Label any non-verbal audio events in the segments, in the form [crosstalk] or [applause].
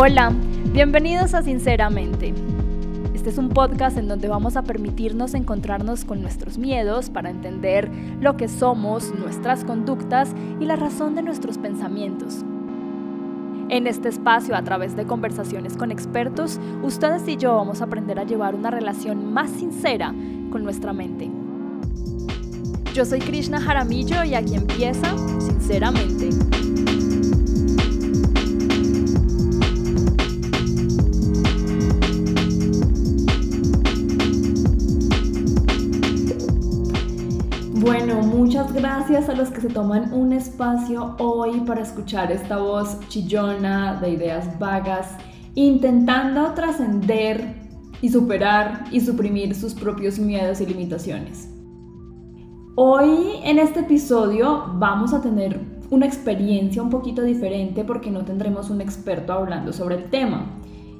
Hola, bienvenidos a Sinceramente. Este es un podcast en donde vamos a permitirnos encontrarnos con nuestros miedos para entender lo que somos, nuestras conductas y la razón de nuestros pensamientos. En este espacio, a través de conversaciones con expertos, ustedes y yo vamos a aprender a llevar una relación más sincera con nuestra mente. Yo soy Krishna Jaramillo y aquí empieza Sinceramente. Gracias a los que se toman un espacio hoy para escuchar esta voz chillona de ideas vagas, intentando trascender y superar y suprimir sus propios miedos y limitaciones. Hoy en este episodio vamos a tener una experiencia un poquito diferente porque no tendremos un experto hablando sobre el tema.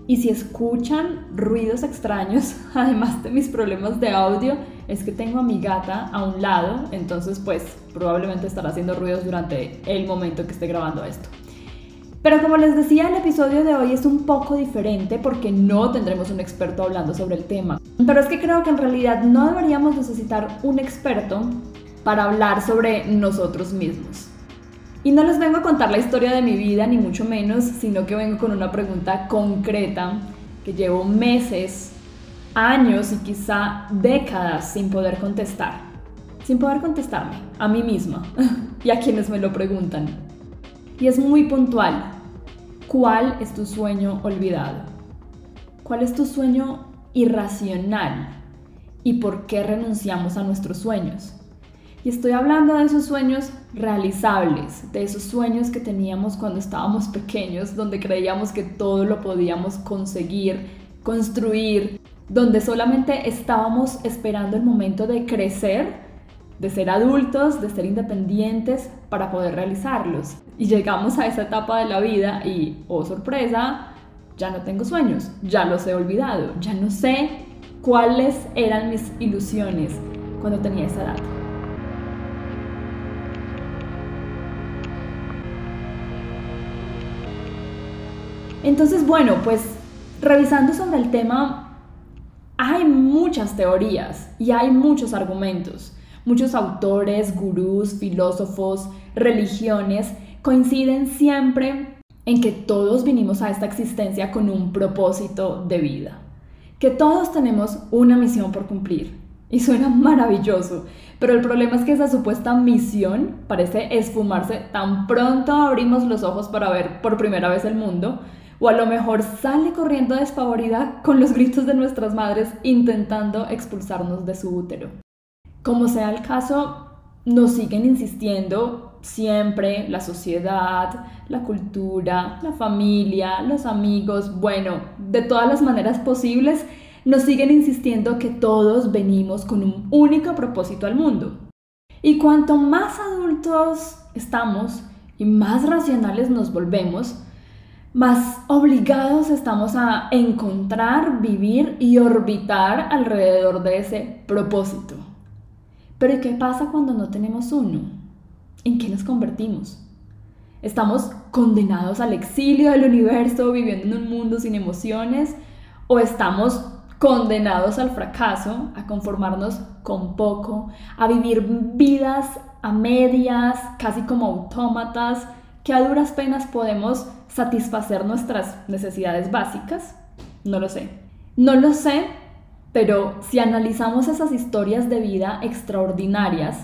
Y si escuchan ruidos extraños, [laughs] además de mis problemas de audio, es que tengo a mi gata a un lado, entonces pues probablemente estará haciendo ruidos durante el momento que esté grabando esto. Pero como les decía, el episodio de hoy es un poco diferente porque no tendremos un experto hablando sobre el tema. Pero es que creo que en realidad no deberíamos necesitar un experto para hablar sobre nosotros mismos. Y no les vengo a contar la historia de mi vida, ni mucho menos, sino que vengo con una pregunta concreta que llevo meses, años y quizá décadas sin poder contestar. Sin poder contestarme a mí misma [laughs] y a quienes me lo preguntan. Y es muy puntual. ¿Cuál es tu sueño olvidado? ¿Cuál es tu sueño irracional? ¿Y por qué renunciamos a nuestros sueños? Y estoy hablando de esos sueños realizables, de esos sueños que teníamos cuando estábamos pequeños, donde creíamos que todo lo podíamos conseguir, construir, donde solamente estábamos esperando el momento de crecer, de ser adultos, de ser independientes para poder realizarlos. Y llegamos a esa etapa de la vida y, oh sorpresa, ya no tengo sueños, ya los he olvidado, ya no sé cuáles eran mis ilusiones cuando tenía esa edad. Entonces, bueno, pues revisando sobre el tema, hay muchas teorías y hay muchos argumentos. Muchos autores, gurús, filósofos, religiones coinciden siempre en que todos vinimos a esta existencia con un propósito de vida, que todos tenemos una misión por cumplir. Y suena [laughs] maravilloso, pero el problema es que esa supuesta misión parece esfumarse tan pronto abrimos los ojos para ver por primera vez el mundo, o a lo mejor sale corriendo despavorida con los gritos de nuestras madres intentando expulsarnos de su útero. Como sea el caso, nos siguen insistiendo siempre la sociedad, la cultura, la familia, los amigos, bueno, de todas las maneras posibles, nos siguen insistiendo que todos venimos con un único propósito al mundo. Y cuanto más adultos estamos y más racionales nos volvemos, más obligados estamos a encontrar, vivir y orbitar alrededor de ese propósito. Pero ¿qué pasa cuando no tenemos uno? ¿En qué nos convertimos? ¿Estamos condenados al exilio del universo viviendo en un mundo sin emociones? ¿O estamos condenados al fracaso, a conformarnos con poco, a vivir vidas a medias, casi como autómatas, que a duras penas podemos satisfacer nuestras necesidades básicas? No lo sé. No lo sé, pero si analizamos esas historias de vida extraordinarias,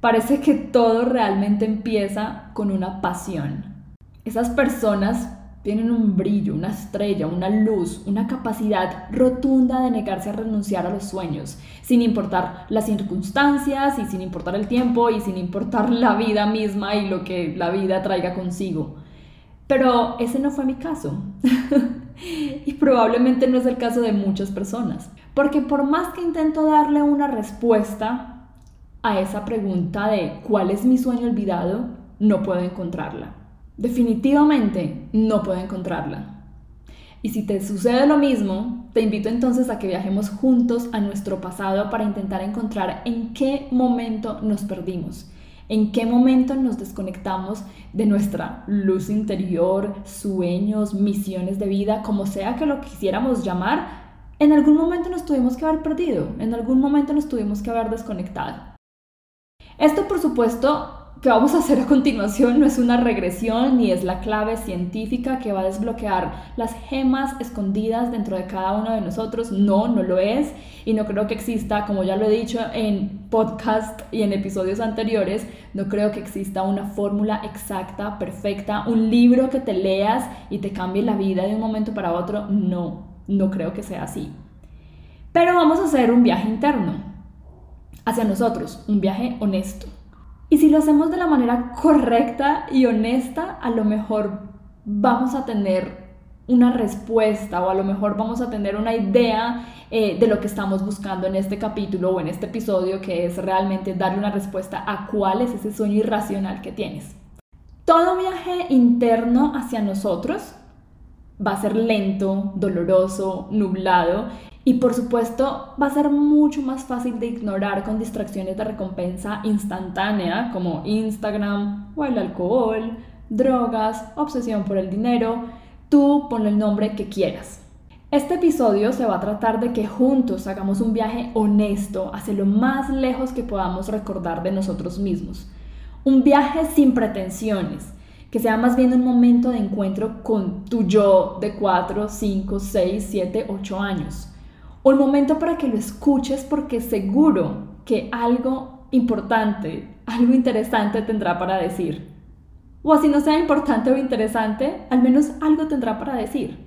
parece que todo realmente empieza con una pasión. Esas personas tienen un brillo, una estrella, una luz, una capacidad rotunda de negarse a renunciar a los sueños, sin importar las circunstancias y sin importar el tiempo y sin importar [laughs] la vida misma y lo que la vida traiga consigo. Pero ese no fue mi caso. [laughs] y probablemente no es el caso de muchas personas. Porque por más que intento darle una respuesta a esa pregunta de cuál es mi sueño olvidado, no puedo encontrarla. Definitivamente no puedo encontrarla. Y si te sucede lo mismo, te invito entonces a que viajemos juntos a nuestro pasado para intentar encontrar en qué momento nos perdimos, ¿En qué momento nos desconectamos de nuestra luz interior, sueños, misiones de vida, como sea que lo quisiéramos llamar? En algún momento nos tuvimos que haber perdido, en algún momento nos tuvimos que haber desconectado. Esto, por supuesto, que vamos a hacer a continuación no es una regresión ni es la clave científica que va a desbloquear las gemas escondidas dentro de cada uno de nosotros. No, no lo es. Y no creo que exista, como ya lo he dicho en podcast y en episodios anteriores, no creo que exista una fórmula exacta, perfecta, un libro que te leas y te cambie la vida de un momento para otro. No, no creo que sea así. Pero vamos a hacer un viaje interno hacia nosotros, un viaje honesto y si lo hacemos de la manera correcta y honesta, a lo mejor vamos a tener una respuesta o a lo mejor vamos a tener una idea eh, de lo que estamos buscando en este capítulo o en este episodio, que es realmente darle una respuesta a cuál es ese sueño irracional que tienes. Todo viaje interno hacia nosotros va a ser lento, doloroso, nublado y por supuesto va a ser mucho más fácil de ignorar con distracciones de recompensa instantánea como Instagram o el alcohol, drogas, obsesión por el dinero. Tú ponle el nombre que quieras. Este episodio se va a tratar de que juntos hagamos un viaje honesto hacia lo más lejos que podamos recordar de nosotros mismos. Un viaje sin pretensiones, que sea más bien un momento de encuentro con tu yo de 4, 5, 6, 7, 8 años un momento para que lo escuches porque seguro que algo importante, algo interesante tendrá para decir. O así no sea importante o interesante, al menos algo tendrá para decir.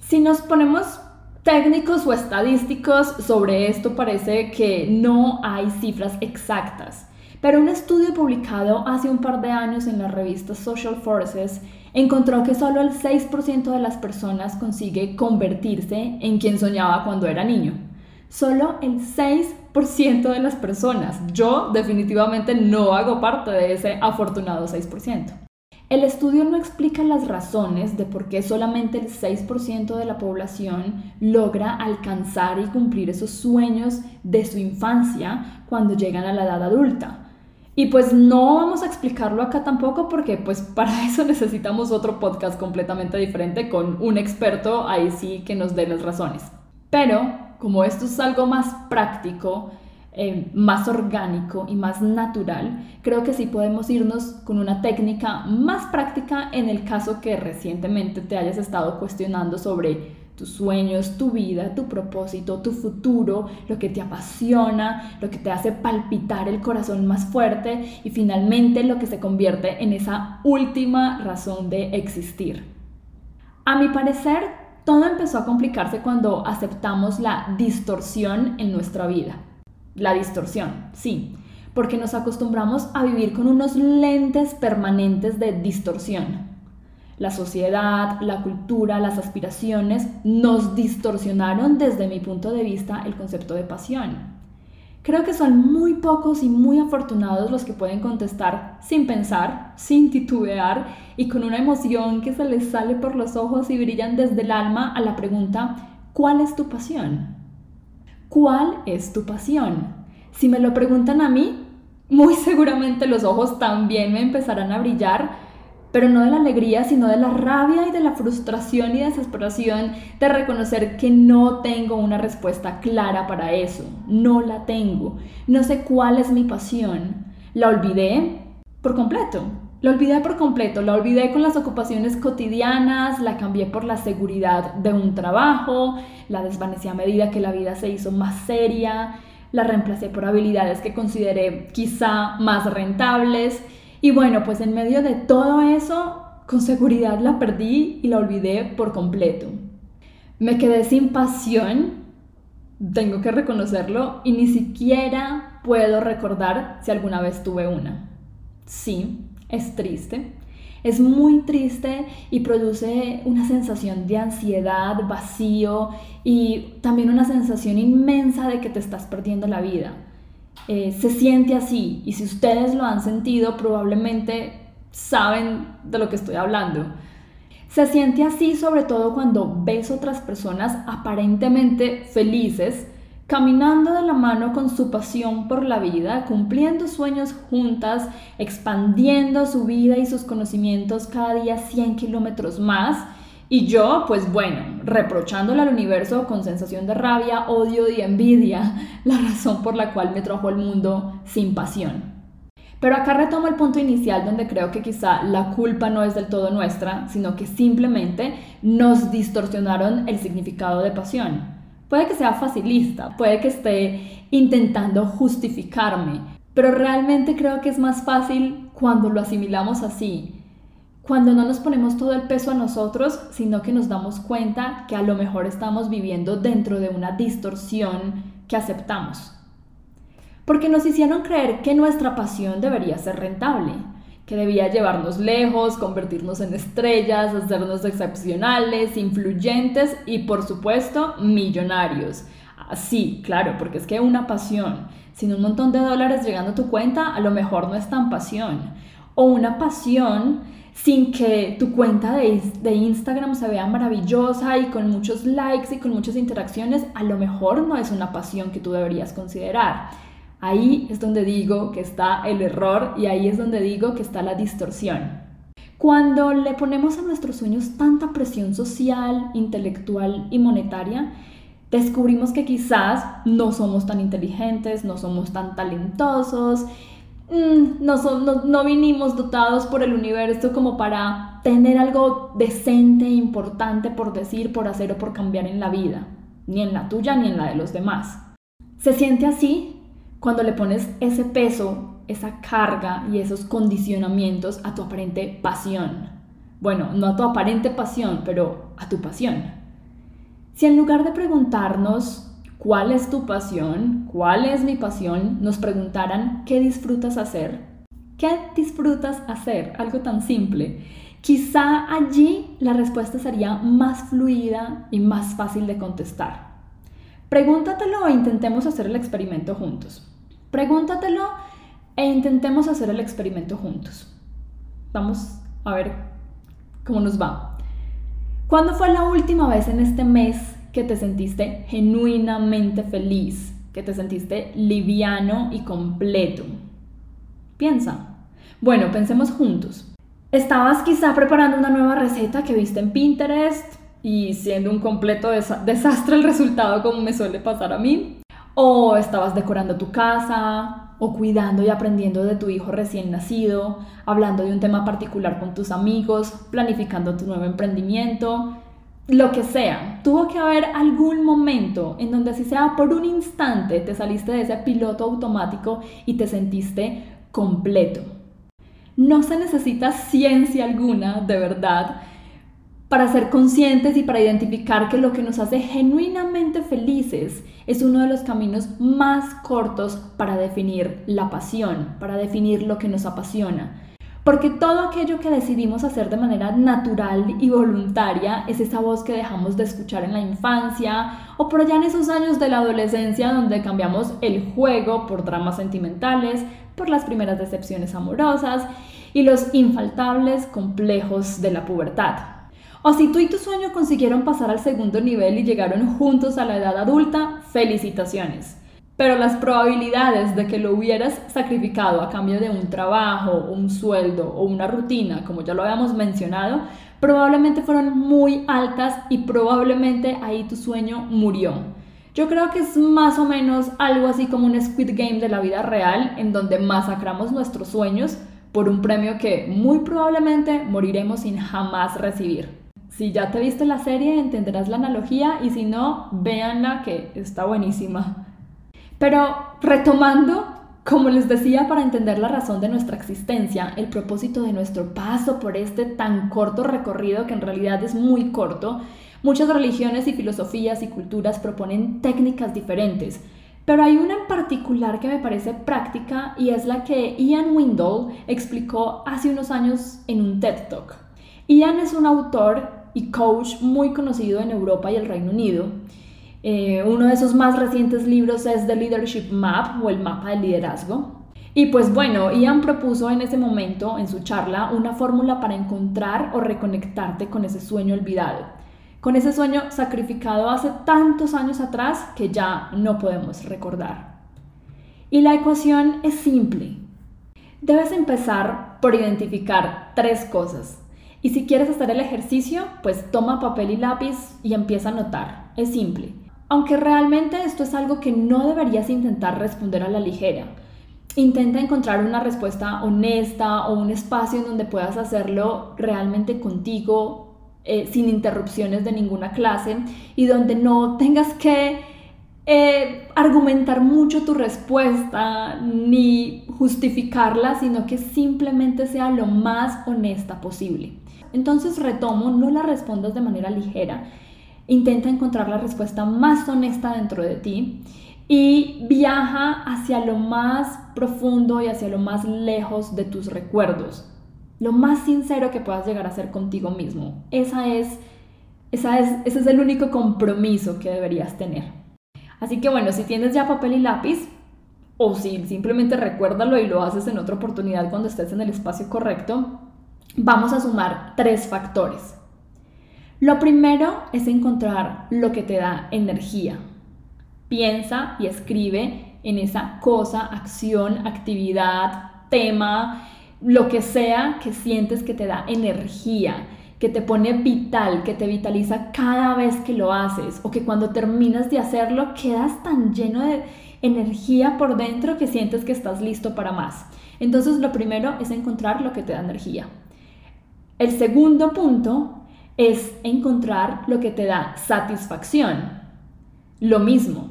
Si nos ponemos técnicos o estadísticos sobre esto, parece que no hay cifras exactas. Pero un estudio publicado hace un par de años en la revista Social Forces encontró que solo el 6% de las personas consigue convertirse en quien soñaba cuando era niño. Solo el 6% de las personas. Yo definitivamente no hago parte de ese afortunado 6%. El estudio no explica las razones de por qué solamente el 6% de la población logra alcanzar y cumplir esos sueños de su infancia cuando llegan a la edad adulta. Y pues no vamos a explicarlo acá tampoco porque pues [laughs] para eso necesitamos otro podcast completamente diferente con un experto ahí sí que nos dé las razones. Pero como esto es algo más práctico, eh, más orgánico y más natural, creo que sí podemos irnos con una técnica más práctica en el caso que recientemente te hayas estado cuestionando sobre tus sueños, tu vida, tu propósito, tu futuro, lo que te apasiona, lo que te hace palpitar el corazón más fuerte y finalmente lo que se convierte en esa última razón de existir. A mi parecer, todo empezó a complicarse cuando aceptamos la distorsión en nuestra vida. La distorsión, sí, porque nos acostumbramos a vivir con unos lentes permanentes de distorsión la sociedad, la cultura, las aspiraciones nos distorsionaron desde mi punto de vista el concepto de pasión. Creo que son muy pocos y muy afortunados los que pueden contestar sin pensar, sin titubear y con una emoción que se les sale por los ojos y brillan desde el alma a la pregunta, ¿cuál es tu pasión? ¿Cuál es tu pasión? Si me lo preguntan a mí, muy seguramente los ojos también me empezarán a brillar pero no de la alegría, sino de la rabia y de la frustración y desesperación de reconocer que no tengo una respuesta clara para eso, no la tengo, no sé cuál es mi pasión, la olvidé por completo. La olvidé por completo, la olvidé con las ocupaciones cotidianas, la cambié por la seguridad de un trabajo, la desvanecí a medida que la vida se hizo más seria, la reemplacé por habilidades que consideré quizá más rentables y bueno, pues en medio de todo eso, con seguridad la perdí y la olvidé por completo. Me quedé sin pasión, tengo que reconocerlo, y ni siquiera puedo recordar si alguna vez tuve una. Sí, es triste. Es muy triste y produce una sensación de ansiedad, vacío y también una sensación inmensa de que te estás perdiendo la vida. Eh, se siente así y si ustedes lo han sentido probablemente saben de lo que estoy hablando. Se siente así sobre todo cuando ves otras personas aparentemente felices caminando de la mano con su pasión por la vida, cumpliendo sueños juntas, expandiendo su vida y sus conocimientos cada día 100 kilómetros más. Y yo, pues bueno, reprochándole al universo con sensación de rabia, odio y envidia, [laughs] la razón por la cual me trajo al mundo sin pasión. Pero acá retomo el punto inicial donde creo que quizá la culpa no es del todo nuestra, sino que simplemente nos distorsionaron el significado de pasión. Puede que sea facilista, puede que esté intentando justificarme, pero realmente creo que es más fácil cuando lo asimilamos así, cuando no nos ponemos todo el peso a nosotros, sino que nos damos cuenta que a lo mejor estamos viviendo dentro de una distorsión que aceptamos. Porque nos hicieron creer que nuestra pasión debería ser rentable, que debía llevarnos lejos, convertirnos en estrellas, hacernos excepcionales, influyentes y por supuesto millonarios. Sí, claro, porque es que una pasión, sin un montón de dólares llegando a tu cuenta, a lo mejor no es tan pasión. O una pasión sin que tu cuenta de, de, Instagram se vea maravillosa y con muchos likes y con muchas interacciones, a lo mejor no es una pasión que tú deberías considerar. Ahí es donde digo que está el error y ahí es donde digo que está la distorsión. Cuando le ponemos a nuestros sueños tanta presión social, intelectual y monetaria, descubrimos que quizás no somos tan inteligentes, no somos tan talentosos, mm, no, no, vinimos dotados por el universo como para tener algo decente, importante por decir, por hacer o por cambiar en la vida, ni en la tuya ni en la de los demás. Se siente así cuando le pones ese peso, esa carga y esos condicionamientos a tu aparente pasión. Bueno, no a tu aparente pasión, pero a tu pasión. Si en lugar de preguntarnos cuál es tu pasión, cuál es mi pasión, nos preguntaran qué disfrutas hacer, ¿qué disfrutas hacer? Algo tan simple. Quizá allí la respuesta sería más fluida y más fácil de contestar. Pregúntatelo e intentemos hacer el experimento juntos. Pregúntatelo e intentemos hacer el experimento juntos. Vamos a ver cómo nos va. ¿Cuándo fue la última vez en este mes que te sentiste genuinamente feliz? Que te sentiste liviano y completo. Piensa. Bueno, pensemos juntos. Estabas quizá preparando una nueva receta que viste en Pinterest, y siendo un completo desastre el resultado como me suele pasar a mí. O estabas decorando tu casa, o cuidando y aprendiendo de tu hijo recién nacido, hablando de un tema particular con tus amigos, planificando tu nuevo emprendimiento, lo que sea. Tuvo que haber algún momento en donde así sea por un instante te saliste de ese piloto automático y te sentiste completo. No se necesita ciencia alguna, de verdad, para ser conscientes y para identificar que lo que nos hace genuinamente felices es uno de los caminos más cortos para definir la pasión, para definir lo que nos apasiona. Porque todo aquello que decidimos hacer de manera natural y voluntaria es esa voz que dejamos de escuchar en la infancia o por allá en esos años de la adolescencia donde cambiamos el juego por dramas sentimentales, por las primeras decepciones amorosas y los infaltables complejos de la pubertad. O si tú y tu sueño consiguieron pasar al segundo nivel y llegaron juntos a la edad adulta, felicitaciones. Pero las probabilidades de que lo hubieras sacrificado a cambio de un trabajo, un sueldo o una rutina, como ya lo habíamos mencionado, probablemente fueron muy altas y probablemente ahí tu sueño murió. Yo creo que es más o menos algo así como un Squid Game de la vida real, en donde masacramos nuestros sueños por un premio que muy probablemente moriremos sin jamás recibir. Si ya te viste la serie, entenderás la analogía y si no, véanla que está buenísima. Pero retomando, como les decía, para entender la razón de nuestra existencia, el propósito de nuestro paso por este tan corto recorrido, que en realidad es muy corto, muchas religiones y filosofías y culturas proponen técnicas diferentes. Pero hay una en particular que me parece práctica y es la que Ian Windle explicó hace unos años en un TED Talk. Ian es un autor y coach muy conocido en Europa y el Reino Unido. Eh, uno de sus más recientes libros es The Leadership Map o el mapa del liderazgo. Y pues bueno, Ian propuso en ese momento, en su charla, una fórmula para encontrar o reconectarte con ese sueño olvidado, con ese sueño sacrificado hace tantos años atrás que ya no podemos recordar. Y la ecuación es simple. Debes empezar por identificar tres cosas. Y si quieres hacer el ejercicio, pues toma papel y lápiz y empieza a anotar. Es simple. Aunque realmente esto es algo que no deberías intentar responder a la ligera. Intenta encontrar una respuesta honesta o un espacio en donde puedas hacerlo realmente contigo, eh, sin interrupciones de ninguna clase y donde no tengas que eh, argumentar mucho tu respuesta ni justificarla, sino que simplemente sea lo más honesta posible. Entonces retomo, no la respondas de manera ligera, intenta encontrar la respuesta más honesta dentro de ti y viaja hacia lo más profundo y hacia lo más lejos de tus recuerdos, lo más sincero que puedas llegar a ser contigo mismo. Esa es, esa es, ese es el único compromiso que deberías tener. Así que bueno, si tienes ya papel y lápiz, o si simplemente recuérdalo y lo haces en otra oportunidad cuando estés en el espacio correcto, vamos a sumar tres factores. Lo primero es encontrar lo que te da energía. Piensa y escribe en esa cosa, acción, actividad, tema, lo que sea que sientes que te da energía que te pone vital, que te vitaliza cada vez que lo haces o que cuando terminas de hacerlo quedas tan lleno de energía por dentro que sientes que estás listo para más. Entonces lo primero es encontrar lo que te da energía. El segundo punto es encontrar lo que te da satisfacción. Lo mismo,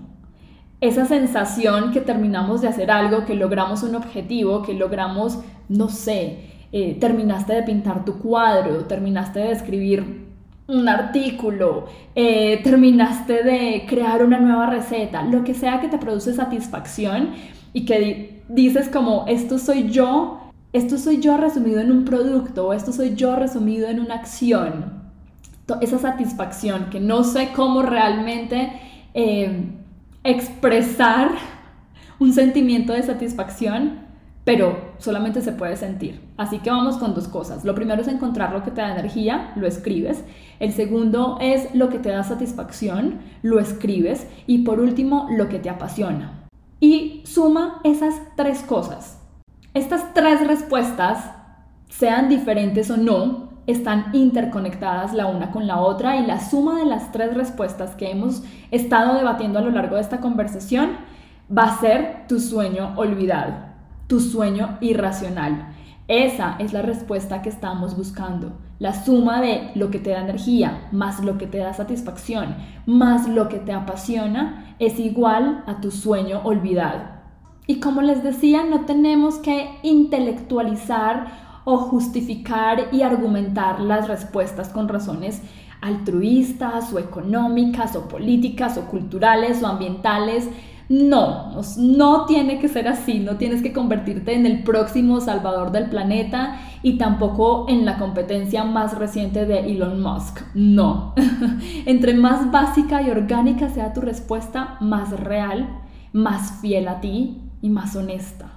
esa sensación que terminamos de hacer algo, que logramos un objetivo, que logramos, no sé, eh, terminaste de pintar tu cuadro, terminaste de escribir un artículo, eh, terminaste de crear una nueva receta, lo que sea que te produce satisfacción y que dices como, esto soy yo, esto soy yo resumido en un producto o esto soy yo resumido en una acción. Esa satisfacción que no sé cómo realmente eh, expresar un sentimiento de satisfacción, pero solamente se puede sentir. Así que vamos con dos cosas. Lo primero es encontrar lo que te da energía, lo escribes. El segundo es lo que te da satisfacción, lo escribes. Y por último, lo que te apasiona. Y suma esas tres cosas. Estas tres respuestas, sean diferentes o no, están interconectadas la una con la otra y la suma de las tres respuestas que hemos estado debatiendo a lo largo de esta conversación va a ser tu sueño olvidado tu sueño irracional. Esa es la respuesta que estamos buscando. La suma de lo que te da energía más lo que te da satisfacción más lo que te apasiona es igual a tu sueño olvidado. Y como les decía, no tenemos que intelectualizar o justificar y argumentar las respuestas con razones altruistas o económicas o políticas o culturales o ambientales no, no tiene que ser así, no tienes que convertirte en el próximo salvador del planeta y tampoco en la competencia más reciente de Elon Musk. No. [laughs] Entre más básica y orgánica sea tu respuesta, más real, más fiel a ti y más honesta.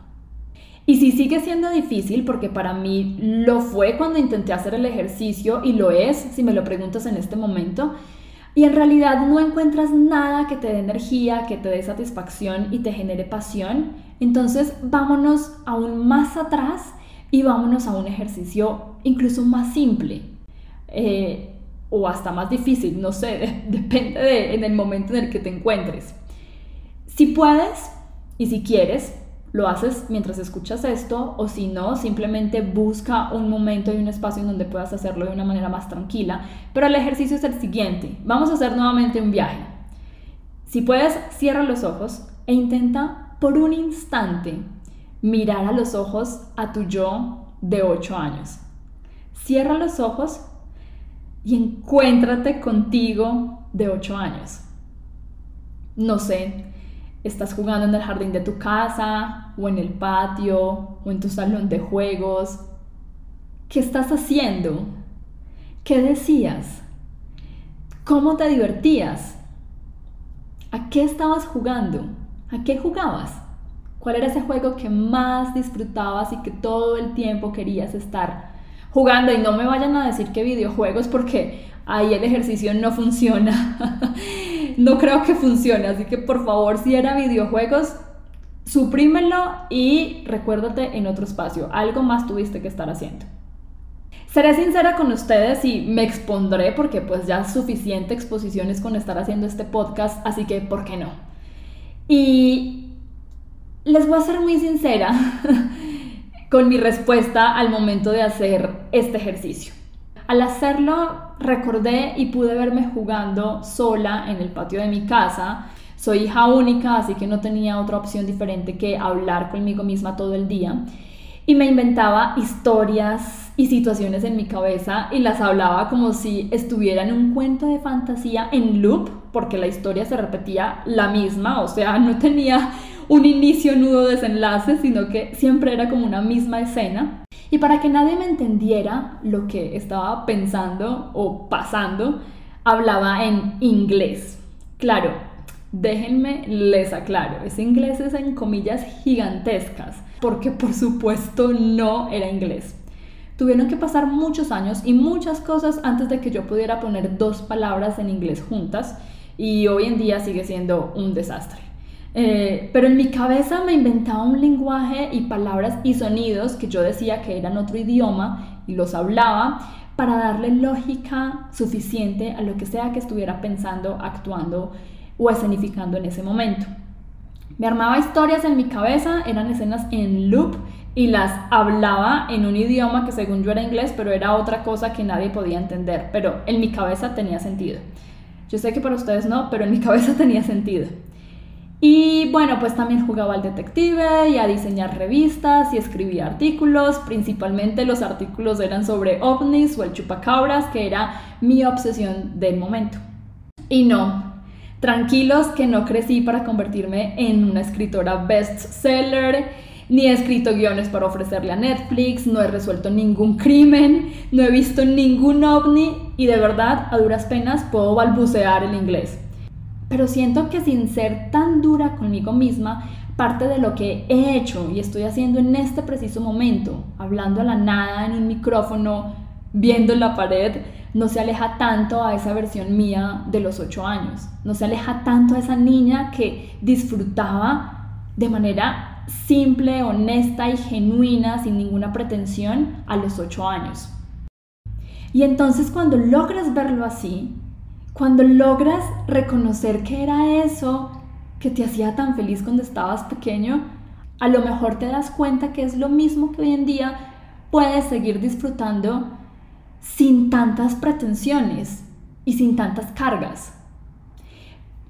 Y si sigue siendo difícil, porque para mí lo fue cuando intenté hacer el ejercicio y lo es, si me lo preguntas en este momento, y en realidad no encuentras nada que te dé energía, que te dé satisfacción y te genere pasión, entonces vámonos aún más atrás y vámonos a un ejercicio incluso más simple eh, o hasta más difícil, no sé, [laughs] depende de en el momento en el que te encuentres. Si puedes y si quieres, lo haces mientras escuchas esto o si no, simplemente busca un momento y un espacio en donde puedas hacerlo de una manera más tranquila. Pero el ejercicio es el siguiente. Vamos a hacer nuevamente un viaje. Si puedes, cierra los ojos e intenta por un instante mirar a los ojos a tu yo de 8 años. Cierra los ojos y encuéntrate contigo de 8 años. No sé, estás jugando en el jardín de tu casa o en el patio o en tu salón de juegos. ¿Qué estás haciendo? ¿Qué decías? ¿Cómo te divertías? ¿A qué estabas jugando? ¿A qué jugabas? ¿Cuál era ese juego que más disfrutabas y que todo el tiempo querías estar jugando y no me vayan a decir que videojuegos porque ahí el ejercicio no funciona. [laughs] no creo que funcione, así que por favor, si era videojuegos, suprímenlo y recuérdate en otro espacio, algo más tuviste que estar haciendo. Seré sincera con ustedes y me expondré porque pues ya suficiente exposiciones con estar haciendo este podcast, así que ¿por qué no? Y les voy a ser muy sincera [laughs] con mi respuesta al momento de hacer este ejercicio. Al hacerlo recordé y pude verme jugando sola en el patio de mi casa. Soy hija única, así que no tenía otra opción diferente que hablar conmigo misma todo el día. Y me inventaba historias y situaciones en mi cabeza y las hablaba como si estuviera en un cuento de fantasía en loop, porque la historia se repetía la misma, o sea, no tenía un inicio, nudo, desenlace, sino que siempre era como una misma escena. Y para que nadie me entendiera lo que estaba pensando o pasando, hablaba en inglés. Claro, déjenme les aclaro, ese inglés es en comillas gigantescas, porque por supuesto no era inglés. Tuvieron que pasar muchos años y muchas cosas antes de que yo pudiera poner dos palabras en inglés juntas y hoy en día sigue siendo un desastre. Eh, pero en mi cabeza me inventaba un lenguaje y palabras y sonidos que yo decía que eran otro idioma y los hablaba para darle lógica suficiente a lo que sea que estuviera pensando, actuando o escenificando en ese momento. Me armaba historias en mi cabeza, eran escenas en loop y las hablaba en un idioma que según yo era inglés, pero era otra cosa que nadie podía entender, pero en mi cabeza tenía sentido. Yo sé que para ustedes no, pero en mi cabeza [laughs] tenía sentido. Y bueno, pues también jugaba al detective y a diseñar revistas y escribía artículos. Principalmente los artículos eran sobre ovnis o el chupacabras, que era mi obsesión del momento. Y no, tranquilos que no crecí para convertirme en una escritora bestseller, ni he escrito guiones para ofrecerle a Netflix, no he resuelto ningún crimen, no he visto ningún ovni y de verdad a duras penas puedo balbucear el inglés pero siento que sin ser tan dura conmigo misma, parte de lo que he hecho y estoy haciendo en este preciso momento, hablando a la nada en un micrófono, viendo la pared, no se aleja tanto a esa versión mía de los ocho años, no se aleja tanto a esa niña que disfrutaba de manera simple, honesta y genuina, sin ninguna pretensión, a los ocho años. Y entonces cuando logras verlo así, cuando logras reconocer que era eso que te hacía tan feliz cuando estabas pequeño, a lo mejor te das cuenta que es lo mismo que hoy en día puedes seguir disfrutando sin tantas pretensiones y sin tantas cargas.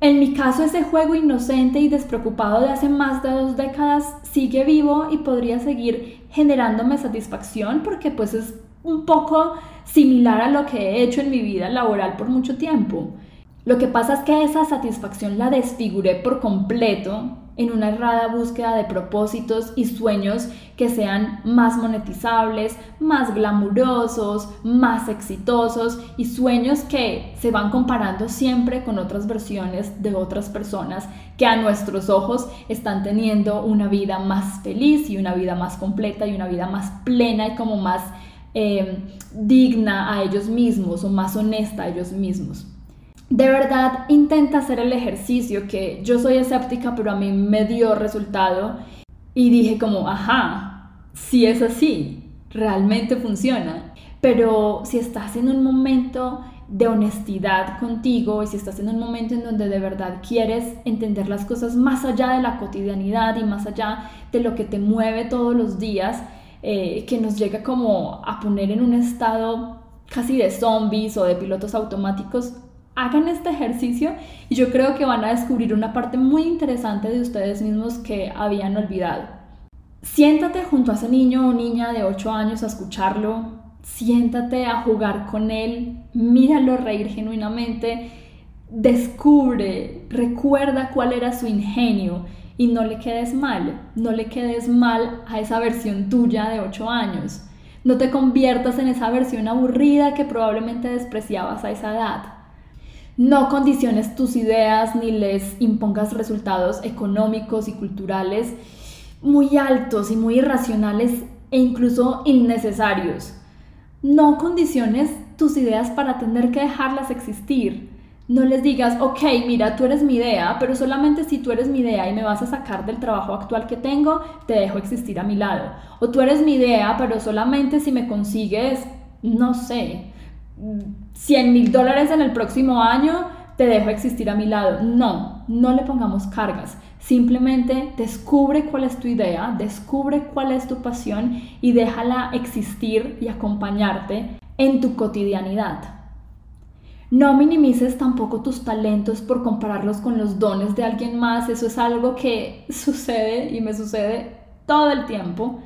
En mi caso, ese juego inocente y despreocupado de hace más de dos décadas sigue vivo y podría seguir generándome satisfacción porque pues es un poco similar a lo que he hecho en mi vida laboral por mucho tiempo. Lo que pasa es que esa satisfacción la desfiguré por completo en una errada búsqueda de propósitos y sueños que sean más monetizables, más glamurosos, más exitosos y sueños que se van comparando siempre con otras versiones de otras personas que a nuestros ojos están teniendo una vida más feliz y una vida más completa y una vida más plena y como más Em, digna a ellos mismos o más honesta a ellos mismos. De verdad, intenta hacer el ejercicio que yo soy escéptica, pero a mí me dio resultado y dije como, ajá, si es así, realmente funciona. Pero si estás en un momento de honestidad contigo y si estás en un momento en donde de verdad quieres entender las cosas más allá de la cotidianidad y más allá de lo que te mueve todos los días, eh, que nos llega como a poner en un estado casi de zombies o de pilotos automáticos, hagan este ejercicio y yo creo que van a descubrir una parte muy interesante de ustedes mismos que habían olvidado. Siéntate junto a ese niño o niña de 8 años a escucharlo, siéntate a jugar con él, míralo reír genuinamente, descubre, recuerda cuál era su ingenio y no le quedes mal, no le quedes mal a esa versión tuya de 8 años. No te conviertas en esa versión aburrida que probablemente despreciabas a esa edad. No condiciones tus ideas ni les impongas resultados económicos y culturales muy altos y muy irracionales e incluso innecesarios. No condiciones tus ideas para tener que dejarlas existir. No les digas, ok, mira, tú eres mi idea, pero solamente si tú eres mi idea y me vas a sacar del trabajo actual que tengo, te dejo existir a mi lado. O tú eres mi idea, pero solamente si me consigues, no sé, 100 mil dólares en el próximo año, te dejo existir a mi lado. No, no le pongamos cargas. Simplemente descubre cuál es tu idea, descubre cuál es tu pasión y déjala existir y acompañarte en tu cotidianidad. No minimices tampoco tus talentos por compararlos con los dones de alguien más. Eso es algo que [laughs] sucede y me sucede todo el tiempo.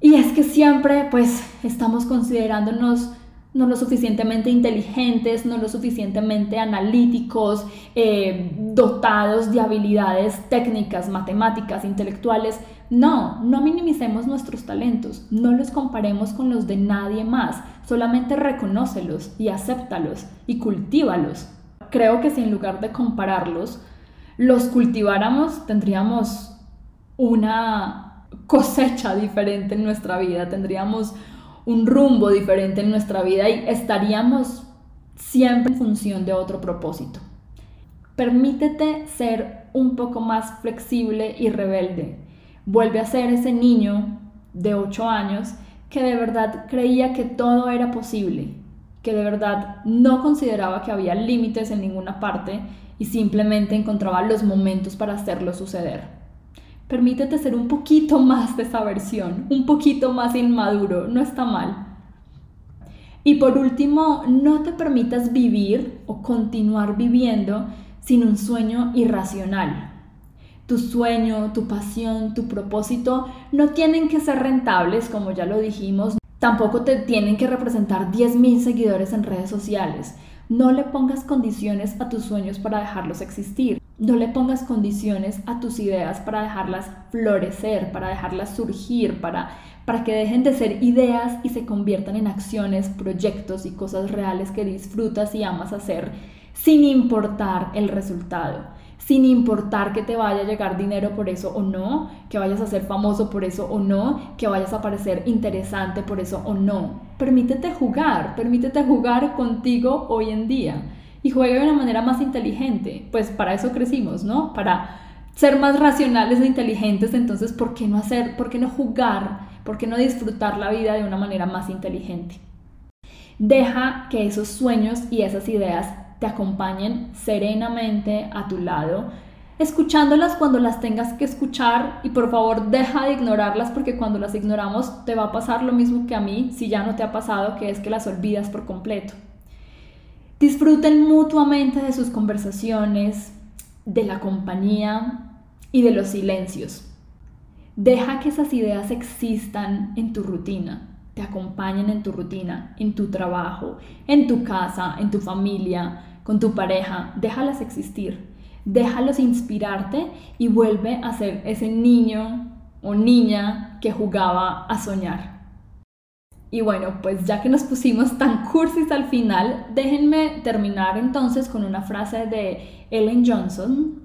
Y es que siempre pues estamos considerándonos no lo suficientemente inteligentes, no lo suficientemente analíticos, eh, dotados de habilidades técnicas, matemáticas, intelectuales. No, no minimicemos nuestros talentos, no los comparemos con los de nadie más, solamente reconócelos y acéptalos y cultívalos. Creo que si en lugar de compararlos, los cultiváramos, tendríamos una cosecha diferente en nuestra vida, tendríamos un rumbo diferente en nuestra vida y estaríamos siempre en función de otro propósito. Permítete ser un poco más flexible y rebelde. Vuelve a ser ese niño de 8 años que de verdad creía que todo era posible, que de verdad no consideraba que había límites en ninguna parte y simplemente encontraba los momentos para hacerlo suceder. Permítete ser un poquito más de esa versión, un poquito más inmaduro, no está mal. Y por último, no te permitas vivir o continuar viviendo sin un sueño irracional. Tu sueño, tu pasión, tu propósito no tienen que ser rentables, como ya lo dijimos, tampoco te tienen que representar 10.000 seguidores en redes sociales. No le pongas condiciones a tus sueños para dejarlos existir. No le pongas condiciones a tus ideas para dejarlas florecer, para dejarlas surgir, para, para que dejen de ser ideas y se conviertan en acciones, proyectos y cosas reales que disfrutas y amas hacer sin importar el resultado, sin importar que te vaya a llegar dinero por eso o no, que vayas a ser famoso por eso o no, que vayas a parecer interesante por eso o no. Permítete jugar, permítete jugar contigo hoy en día y juegue de una manera más inteligente. Pues para eso crecimos, ¿no? Para ser más racionales e inteligentes, entonces, ¿por qué no hacer, por qué no jugar, por qué no disfrutar la vida de una manera más inteligente? Deja que esos sueños y esas ideas te acompañen serenamente a tu lado, escuchándolas cuando las tengas que escuchar y por favor deja de ignorarlas porque cuando las ignoramos te va a pasar lo mismo que a mí si ya no te ha pasado, que es que las olvidas por completo. Disfruten mutuamente de sus conversaciones, de la compañía y de los silencios. Deja que esas ideas existan en tu rutina, te acompañen en tu rutina, en tu trabajo, en tu casa, en tu familia, con tu pareja. Déjalas existir. Déjalos inspirarte y vuelve a ser ese niño o niña que jugaba a soñar. Y bueno, pues ya que nos pusimos tan cursis al final, déjenme terminar entonces con una frase de Ellen Johnson.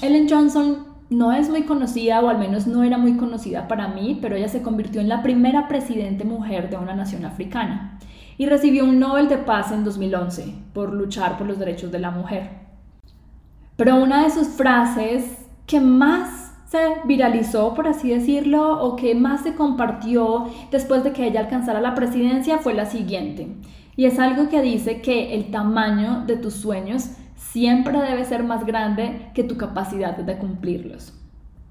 Ellen Johnson no es muy conocida, o al menos no era muy conocida para mí, pero ella se convirtió en la primera presidente mujer de una nación africana y recibió un Nobel de Paz en 2011 por luchar por los derechos de la mujer. Pero una de sus frases que más se viralizó, por así decirlo, o que más se compartió después de que ella alcanzara la presidencia fue la siguiente. Y es algo que dice que el tamaño de tus sueños siempre debe ser más grande que tu capacidad de cumplirlos.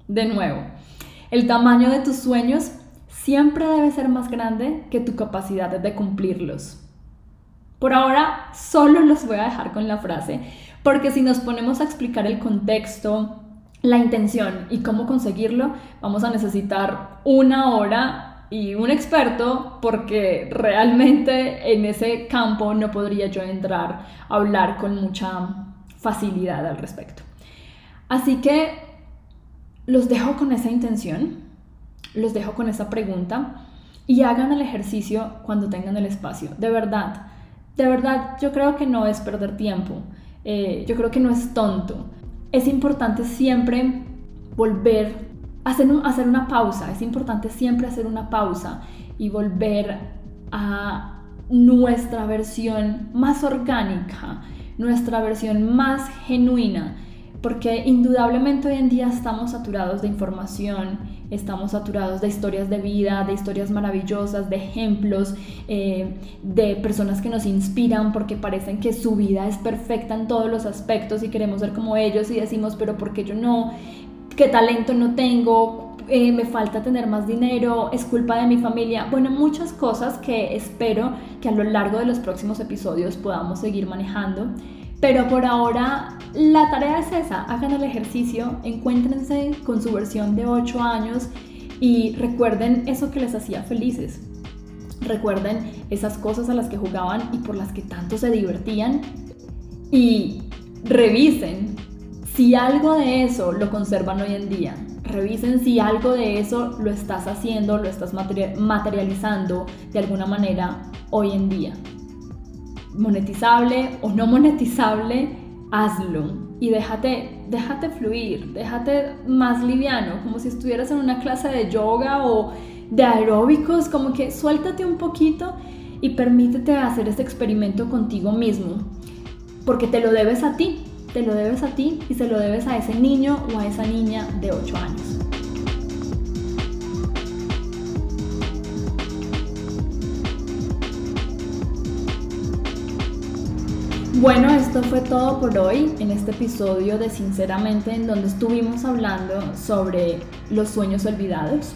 De nuevo, el tamaño de tus sueños siempre debe ser más grande que tu capacidad de cumplirlos. Por ahora solo los voy a dejar con la frase, porque si nos ponemos a explicar el contexto, la intención y cómo conseguirlo, vamos a necesitar una hora y un experto porque realmente en ese campo no podría yo entrar a hablar con mucha facilidad al respecto. Así que los dejo con esa intención, los dejo con esa pregunta y hagan el ejercicio cuando tengan el espacio. De verdad, de verdad, yo creo que no es perder tiempo, eh, yo creo que no es tonto es importante siempre volver a hacer, hacer una pausa, es importante siempre hacer una pausa y volver a nuestra versión más orgánica, nuestra versión más genuina, porque indudablemente hoy en día estamos saturados de información, estamos saturados de historias de vida, de historias maravillosas, de ejemplos, eh, de personas que nos inspiran porque parecen que su vida es perfecta en todos los aspectos y queremos ser como ellos y decimos, pero ¿por qué yo no? ¿Qué talento no tengo? Eh, me falta tener más dinero, es culpa de mi familia. Bueno, muchas cosas que espero que a lo largo de los próximos episodios podamos seguir manejando. Pero por ahora la tarea es esa, hagan el ejercicio, encuéntrense con su versión de 8 años y recuerden eso que les hacía felices. Recuerden esas cosas a las que jugaban y por las que tanto se divertían y revisen si algo de eso lo conservan hoy en día. Revisen si algo de eso lo estás haciendo, lo estás materializando de alguna manera hoy en día monetizable o no monetizable, hazlo y déjate, déjate fluir, déjate más liviano, como si estuvieras en una clase de yoga o de aeróbicos, como que suéltate un poquito y permítete hacer ese experimento contigo mismo, porque te lo debes a ti, te lo debes a ti y se lo debes a ese niño o a esa niña de 8 años. Bueno, esto fue todo por hoy en este episodio de Sinceramente en donde estuvimos hablando sobre los sueños olvidados.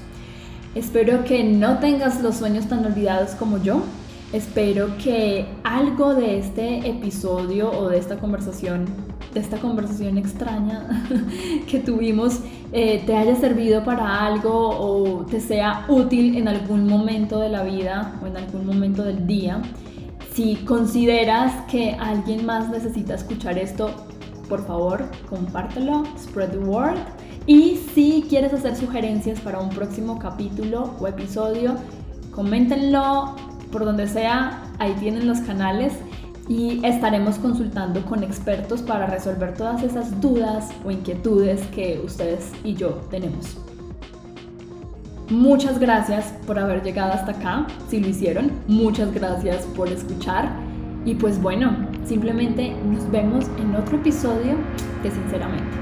Espero que no tengas los sueños tan olvidados como yo. Espero que algo de este episodio o de esta conversación, de esta conversación extraña [laughs] que tuvimos, eh, te haya servido para algo o te sea útil en algún momento de la vida o en algún momento del día. Si consideras que alguien más necesita escuchar esto, por favor, compártelo, spread the word. Y si quieres hacer sugerencias para un próximo capítulo o episodio, coméntenlo por donde sea, ahí tienen los canales y estaremos consultando con expertos para resolver todas esas dudas o inquietudes que ustedes y yo tenemos. Muchas gracias por haber llegado hasta acá, si lo hicieron. Muchas gracias por escuchar. Y pues bueno, simplemente nos vemos en otro episodio de Sinceramente.